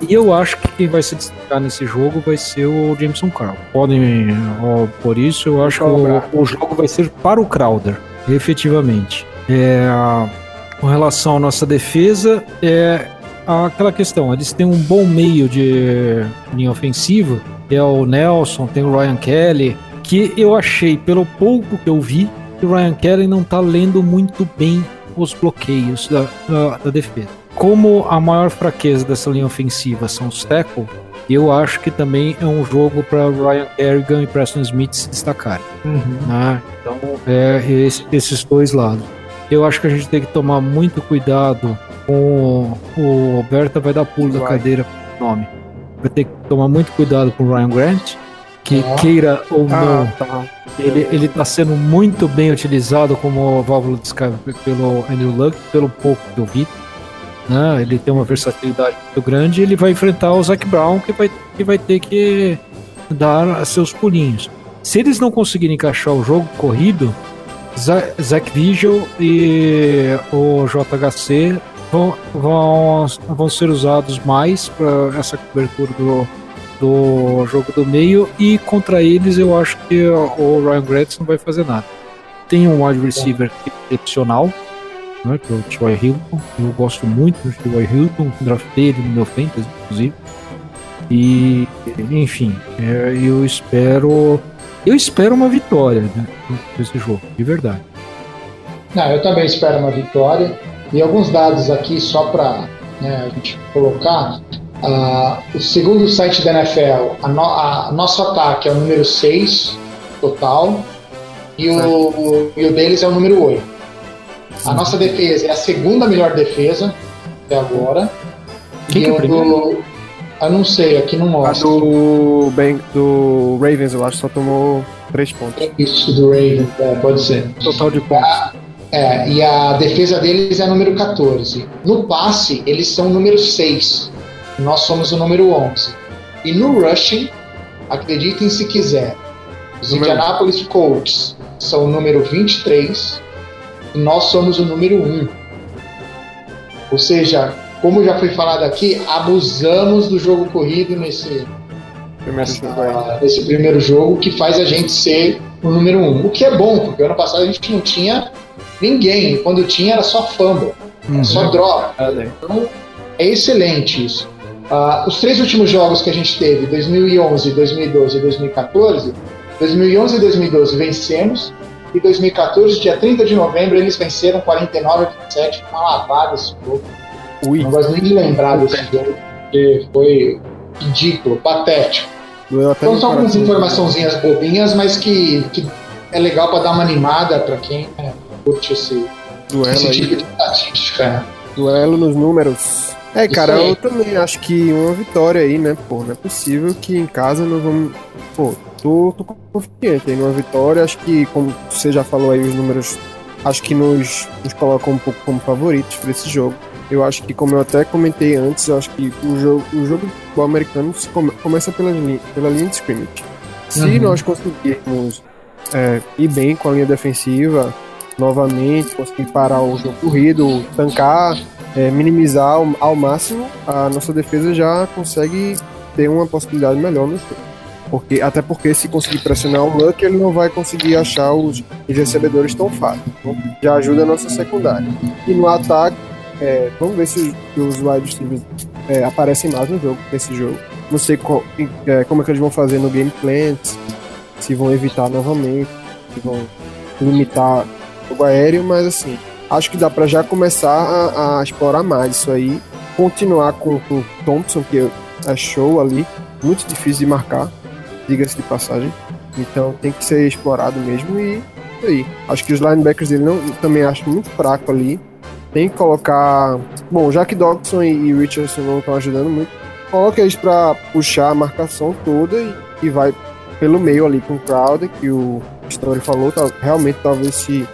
E eu acho que quem vai se destacar nesse jogo vai ser o Jameson Carl. Podem, ó, por isso, eu acho que o, o, jogo vai ser para o Crowder, efetivamente. É, com relação à nossa defesa, é aquela questão: eles têm um bom meio de linha ofensiva, que é o Nelson, tem o Ryan Kelly, que eu achei, pelo pouco que eu vi, que o Ryan Kelly não está lendo muito bem os bloqueios da, da, da defesa como a maior fraqueza dessa linha ofensiva são os tackle, eu acho que também é um jogo para Ryan Kerrigan e Preston Smith se destacarem. Uhum. Né? Então, é esse, esses dois lados. Eu acho que a gente tem que tomar muito cuidado com o Roberta vai dar pulo da cadeira o nome. Vai ter que tomar muito cuidado com o Ryan Grant, que ah. queira ou ah, não, tá. ele, ele tá sendo muito bem utilizado como válvula de escape pelo Andrew Luck, pelo pouco que eu vi né? Ele tem uma versatilidade muito grande e ele vai enfrentar o Zac Brown, que vai, que vai ter que dar seus pulinhos. Se eles não conseguirem encaixar o jogo corrido, Zac Vigil e o JHC vão, vão, vão ser usados mais para essa cobertura do, do jogo do meio e contra eles eu acho que o Ryan Gretz não vai fazer nada. Tem um wide receiver excepcional, né, que é o Troy Hilton. Eu gosto muito do Troy Hilton, draftei ele no meu fantasy, inclusive. E, enfim, é, eu espero. Eu espero uma vitória né, desse jogo, de verdade. Não, eu também espero uma vitória. E alguns dados aqui só para né, a gente colocar. Uh, o segundo site da NFL, a, no, a, nosso ataque é o número 6 total e o, e o deles é o número 8. A nossa defesa é a segunda melhor defesa até agora. Quem e que é o primeiro? Eu não sei, aqui não mostra. A do, bem, do Ravens, eu acho, só tomou 3 pontos. Isso, do Ravens, é, pode ser. Total de pontos. A, é, e a defesa deles é número 14. No passe, eles são número 6. Nós somos o número 11. E no rushing, acreditem se quiser, os número... Indianapolis Colts são o número 23 e nós somos o número 1. Ou seja, como já foi falado aqui, abusamos do jogo corrido nesse primeiro, jogo, nesse primeiro jogo, que faz a gente ser o número 1. O que é bom, porque ano passado a gente não tinha ninguém. Quando tinha era só fumble, uhum. só droga. Então é excelente isso. Uh, os três últimos jogos que a gente teve, 2011, 2012 e 2014, 2011 e 2012 vencemos, e 2014, dia 30 de novembro, eles venceram 49 a 27, uma lavada esse jogo. Ui. Não gosto nem de lembrar desse jogo, porque foi ridículo, patético. Então são algumas informaçõezinhas bobinhas, mas que, que é legal para dar uma animada para quem né, curte esse, Duelo esse tipo de estatística. Duelo nos números. É, cara, eu também acho que uma vitória aí, né? Pô, não é possível que em casa não vamos. Pô, tô, tô confiante aí numa vitória. Acho que, como você já falou aí, os números acho que nos, nos colocam um pouco como favoritos para esse jogo. Eu acho que, como eu até comentei antes, eu acho que o jogo, o jogo de futebol americano come, começa pela, pela linha de scrimmage. Se uhum. nós conseguirmos é, ir bem com a linha defensiva, novamente, conseguir parar o jogo corrido, tancar, é, minimizar ao, ao, máximo, a nossa defesa já consegue ter uma possibilidade melhor no jogo. Porque, até porque se conseguir pressionar o Luck, ele não vai conseguir achar os, os recebedores tão fácil. Então, já ajuda a nossa secundária. E no ataque, é, vamos ver se os, wide receivers é, aparecem mais no jogo, nesse jogo. Não sei é, como é que eles vão fazer no game plan, se vão evitar novamente, se vão limitar jogo aéreo, mas assim, acho que dá para já começar a, a, explorar mais isso aí. Continuar com, o Thompson, que é show ali, muito difícil de marcar, diga-se de passagem. Então tem que ser explorado mesmo e aí. Acho que os linebackers dele não, também acho muito fraco ali. Tem que colocar. Bom, já que Dodson e Richardson não estão ajudando muito, coloca eles para puxar a marcação toda e, e vai pelo meio ali com o Crowder, que o Story falou, tá, realmente talvez se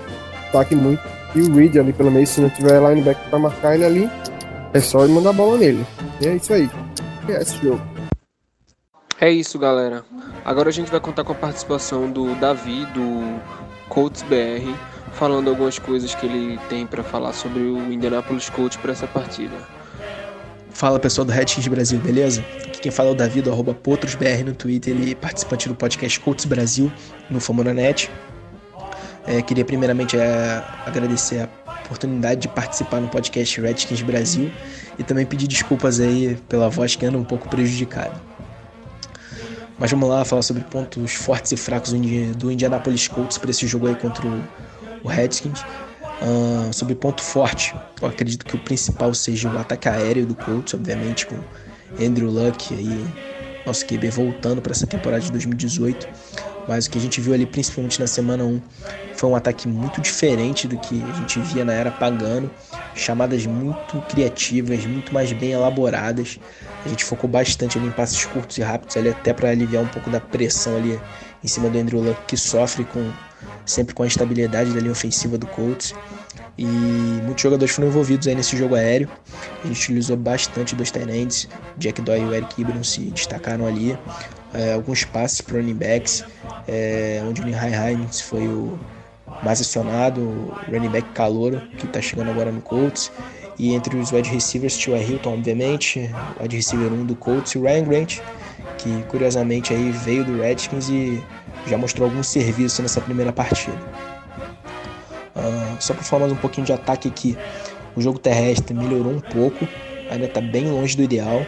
destaque muito. E o Reed ali pelo meio, se não tiver linebacker para marcar ele ali, é só mandar a bola nele. E é isso aí. É esse jogo. É isso, galera. Agora a gente vai contar com a participação do Davi, do Colts BR, falando algumas coisas que ele tem para falar sobre o Indianapolis Colts para essa partida. Fala pessoal do Redskins Brasil, beleza? Aqui quem fala é o Davi do arroba PotrosBR no Twitter, ele é participante do podcast Colts Brasil no Famonanet. É, queria primeiramente é, agradecer a oportunidade de participar no podcast Redskins Brasil e também pedir desculpas aí pela voz que anda um pouco prejudicada. Mas vamos lá falar sobre pontos fortes e fracos do Indianapolis Colts para esse jogo aí contra o Redskins. Uh, sobre ponto forte, eu acredito que o principal seja o ataque aéreo do Colts, obviamente, com Andrew Luck aí, nosso QB voltando para essa temporada de 2018. Mas o que a gente viu ali, principalmente na semana 1, foi um ataque muito diferente do que a gente via na era Pagano. Chamadas muito criativas, muito mais bem elaboradas. A gente focou bastante ali em passes curtos e rápidos, ali até para aliviar um pouco da pressão ali em cima do Andrew Luck, que sofre com sempre com a estabilidade da linha ofensiva do Colts. E muitos jogadores foram envolvidos aí nesse jogo aéreo. A gente utilizou bastante dos Tyrants. Jack Doyle e o Eric Ibram se destacaram ali. É, alguns passes para running backs, é, onde o High Hines foi o mais acionado, o running back calouro, que está chegando agora no Colts. E entre os wide receivers, Tio Hilton, obviamente, wide receiver 1 do Colts, e o Ryan Grant, que curiosamente aí veio do Redskins e já mostrou algum serviço nessa primeira partida. Uh, só para falar mais um pouquinho de ataque aqui, o jogo terrestre melhorou um pouco, ainda está bem longe do ideal,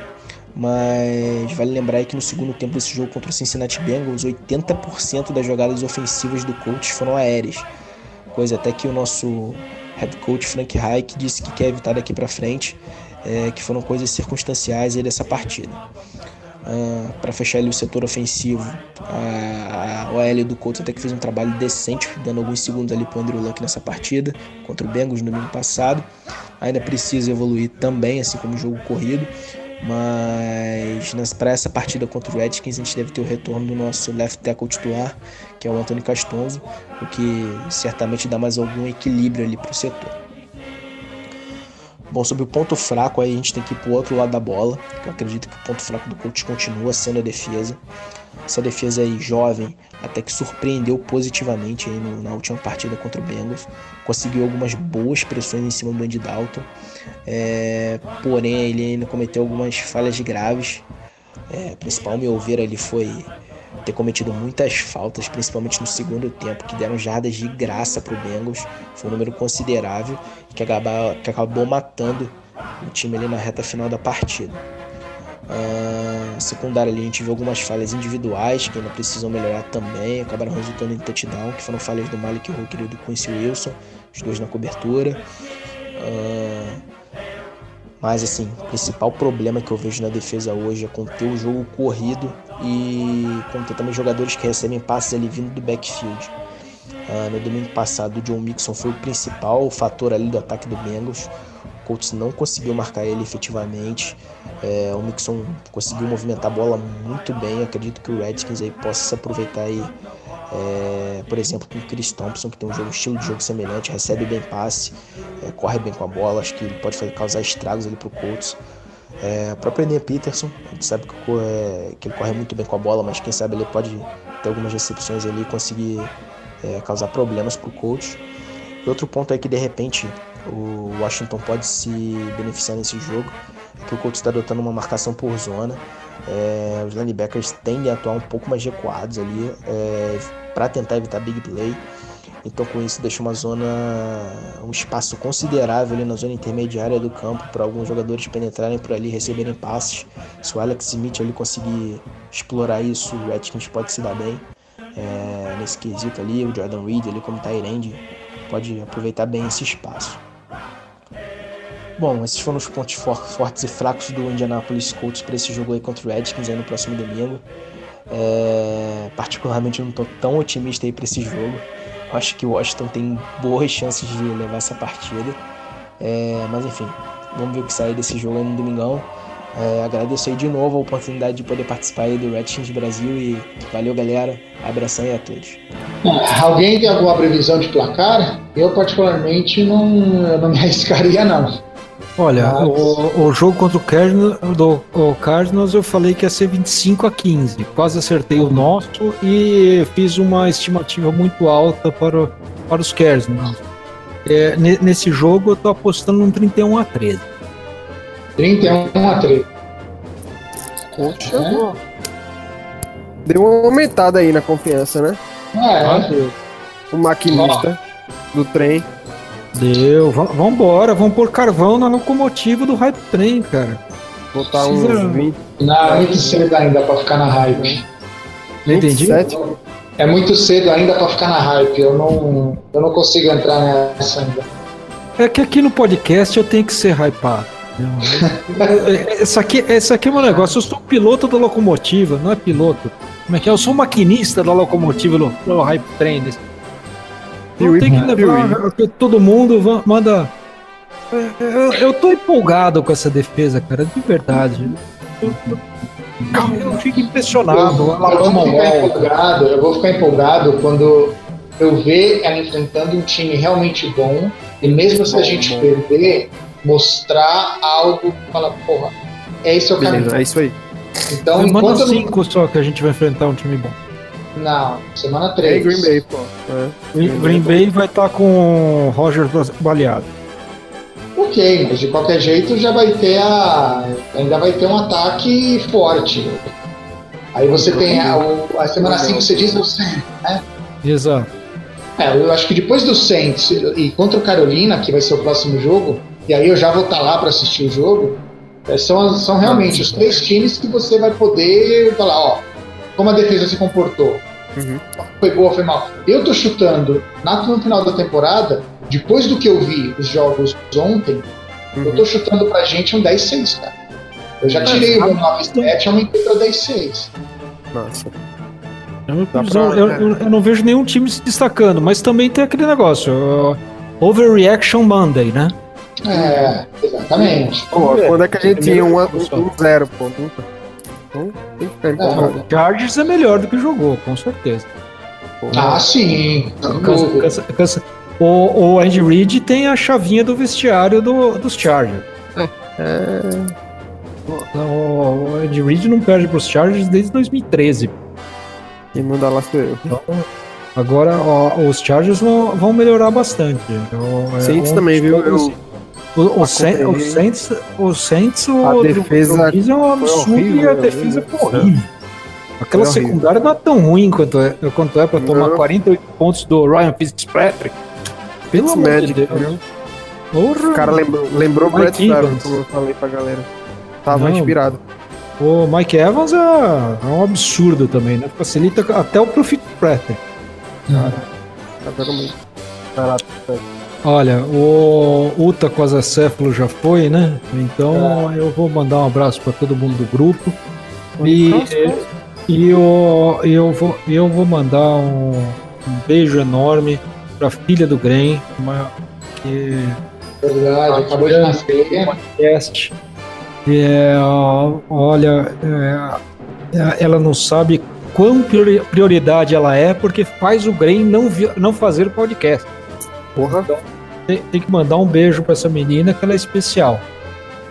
mas vale lembrar que no segundo tempo desse jogo contra o Cincinnati Bengals, 80% das jogadas ofensivas do coach foram aéreas, coisa até que o nosso head coach Frank Reich disse que quer evitar daqui para frente, é, que foram coisas circunstanciais dessa partida. Uh, para fechar ali o setor ofensivo, a, a OL do Colts até que fez um trabalho decente, dando alguns segundos ali para o Andrew Luck nessa partida contra o Bengals no domingo passado. Ainda precisa evoluir também, assim como o jogo corrido. Mas para essa partida contra o Redskins a gente deve ter o retorno do nosso left tackle titular, que é o Antônio Castonzo, o que certamente dá mais algum equilíbrio ali para o setor. Bom, sobre o ponto fraco aí a gente tem que ir para o outro lado da bola, que eu acredito que o ponto fraco do coach continua sendo a defesa. Essa defesa aí jovem, até que surpreendeu positivamente aí no, na última partida contra o Bengals. Conseguiu algumas boas pressões em cima do Andy Dalton. É, porém, ele ainda cometeu algumas falhas graves. É, principal, meu ver, ali foi ter cometido muitas faltas, principalmente no segundo tempo, que deram jardas de graça para o Bengals. Foi um número considerável que acabou, que acabou matando o time ali na reta final da partida. Uh, secundária ali a gente viu algumas falhas individuais que ainda precisam melhorar também, acabaram resultando em touchdown, que foram falhas do Malik Hooker e do Quincy Wilson, os dois na cobertura. Uh, mas assim, o principal problema que eu vejo na defesa hoje é conter o jogo corrido e conter também jogadores que recebem passes ali vindo do backfield. Uh, no domingo passado, o John Mixon foi o principal fator ali do ataque do Bengals. O Colts não conseguiu marcar ele efetivamente. É, o Mixon conseguiu movimentar a bola muito bem. acredito que o Redskins aí possa se aproveitar aí, é, por exemplo, com o Chris Thompson, que tem um, jogo, estilo de jogo semelhante, recebe bem passe, é, corre bem com a bola. Acho que ele pode fazer, causar estragos ali pro Colts. É, o próprio Enem Peterson, a gente sabe que, é, que, ele corre muito bem com a bola, mas quem sabe ele pode ter algumas recepções ali e conseguir é, causar problemas pro coach. E outro ponto é que de repente o Washington pode se beneficiar nesse jogo que o Colts está adotando uma marcação por zona. É, os linebackers tendem a atuar um pouco mais recuados ali é, para tentar evitar big play. Então com isso deixa uma zona, um espaço considerável ali na zona intermediária do campo para alguns jogadores penetrarem por ali, receberem passes. Se o Alex Smith ali conseguir explorar isso, o Redskins pode se dar bem é, nesse quesito ali. O Jordan Reed ali como Tyrande pode aproveitar bem esse espaço. Bom, esses foram os pontos fortes e fracos do Indianapolis Colts para esse jogo aí contra o Redskins aí no próximo domingo. É, particularmente eu não estou tão otimista aí para esse jogo. Acho que o Washington tem boas chances de levar essa partida. É, mas enfim, vamos ver o que sai desse jogo aí no domingão. É, agradeço aí de novo a oportunidade de poder participar aí do Redskins Brasil e valeu galera, abração aí a todos. Alguém tem alguma previsão de placar? Eu particularmente não, não me arriscaria não. Olha, o, o, jogo contra o Cardinals, do, o Cardinals eu falei que ia ser 25 a 15. Quase acertei o nosso e fiz uma estimativa muito alta para, para os Cardinals. É, nesse jogo eu tô apostando um 31 a 13. 31 a 13. Poxa. É. Deu uma aumentada aí na confiança, né? Ah, é. O maquinista do trem. Deu, v vambora, vamos pôr carvão na locomotiva do Hype Train, cara. Botar uns 20. Não, é muito cedo ainda pra ficar na hype. Não entendi? É muito cedo ainda pra ficar na hype. Eu não, eu não consigo entrar nessa ainda. É que aqui no podcast eu tenho que ser hypado. Essa aqui, esse aqui é meu negócio. Eu sou piloto da locomotiva, não é piloto. Como é que é? Eu sou maquinista da locomotiva no, no Hype Train. Eu tenho que levar todo mundo, manda. Eu, eu tô empolgado com essa defesa, cara, de verdade. Eu, eu, eu fico impressionado. Eu, eu, vou ficar empolgado, eu vou ficar empolgado quando eu ver ela enfrentando um time realmente bom e mesmo se a gente bom. perder, mostrar algo que fala, porra, é isso o caminho. É isso aí. Então, Mas manda cinco não... só que a gente vai enfrentar um time bom. Não, semana 3. É Green Bay, pô. É. Green, Green Bay vai estar tá com o Roger baleado. Ok, mas de qualquer jeito já vai ter a. Ainda vai ter um ataque forte. Aí você tem a, a semana 5, você diz o Saints, né? Exato. É, eu acho que depois do Saints e contra o Carolina, que vai ser o próximo jogo, e aí eu já vou estar lá para assistir o jogo, é, são, são realmente os três times que você vai poder falar, ó, como a defesa se comportou. Uhum. Foi boa, foi mal. Eu tô chutando na, no final da temporada, depois do que eu vi os jogos ontem, uhum. eu tô chutando pra gente um 10-6, cara. Eu já tirei o 9-7 e aumentei pra 10-6. Nossa. Eu, pra, eu, eu, eu, não vejo nenhum time se destacando, mas também tem aquele negócio. Uh, Overreaction Monday, né? É, exatamente. Pô, quando é que a gente tinha um, um zero, pô? Então, tem que ficar empolgado. É, Chargers é melhor do que jogou, com certeza. Pô, ah, sim. Cansa, cansa, cansa. O, o Andy Reid tem a chavinha do vestiário do, dos Chargers. É. é... O, o Andy Reid não perde para os Chargers desde 2013. Quem manda lá sou eu. Então, agora ó, os Chargers vão, vão melhorar bastante. Então, é, Saints também, viu? Eu, o, o, Saints, o Saints, o Saints, a defesa é um absurdo e a defesa é horrível. Aquela secundária não é tão ruim quanto é, quanto é pra tomar 48 pontos do Ryan Fitzpatrick. Pelo amor de Deus. Porra. O cara lembrou, lembrou Brett Favre, como eu falei pra galera. Tava não, inspirado. O Mike Evans é, é, um absurdo também, né? Facilita até o Profit Fitzpatrick. Cara, tá muito. Olha, o Uta Quasacéfalo já foi, né? Então é. eu vou mandar um abraço para todo mundo do grupo. E, e eu, eu, vou, eu vou mandar um, um beijo enorme para a filha do Grem, uma, que Verdade, acabou de nascer. Podcast. É, olha, é, ela não sabe quão prioridade ela é porque faz o Grem não, não fazer podcast. Porra. Então, tem, tem que mandar um beijo para essa menina que ela é especial.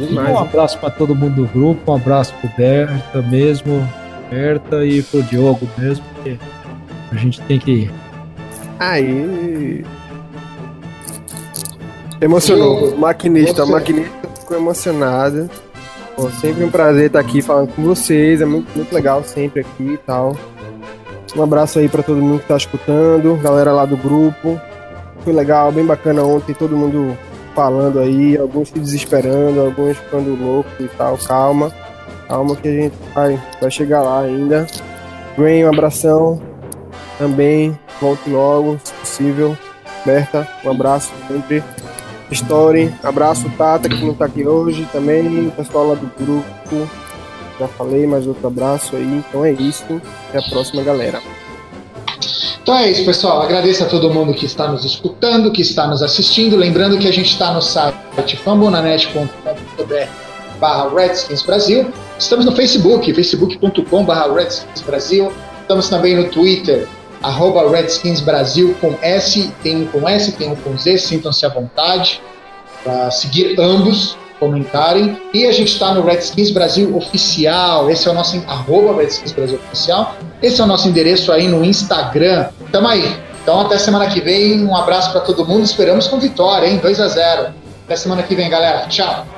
E um abraço para todo mundo do grupo, um abraço pro Berta mesmo, Berta e pro Diogo mesmo, porque a gente tem que ir. Aí. Emocionou. Maquinista, Você. maquinista ficou emocionado. Pô, sempre um prazer estar aqui falando com vocês. É muito, muito legal sempre aqui e tal. Um abraço aí para todo mundo que tá escutando, galera lá do grupo foi legal, bem bacana ontem, todo mundo falando aí, alguns se desesperando, alguns ficando loucos e tal. Calma, calma que a gente vai, vai chegar lá ainda. Gwen, um abração também, volte logo, se possível. Berta, um abraço sempre. Story, abraço Tata, que não tá aqui hoje também, pessoal lá do grupo. Já falei, mas outro abraço aí. Então é isso. Até a próxima, galera. Então é isso, pessoal. Agradeço a todo mundo que está nos escutando, que está nos assistindo. Lembrando que a gente está no site fambonanet.com.br barra Redskins Brasil. Estamos no Facebook, facebook.com Redskins Brasil. Estamos também no Twitter, arroba Redskins Brasil com S, tem um com S, tem um com Z, sintam-se à vontade para seguir ambos comentarem. E a gente está no Redskins Brasil Oficial. Esse é o nosso arroba Redskins Brasil Oficial. Esse é o nosso endereço aí no Instagram. Tamo aí. Então até semana que vem. Um abraço para todo mundo. Esperamos com vitória, hein? 2 a 0 Até semana que vem, galera. Tchau.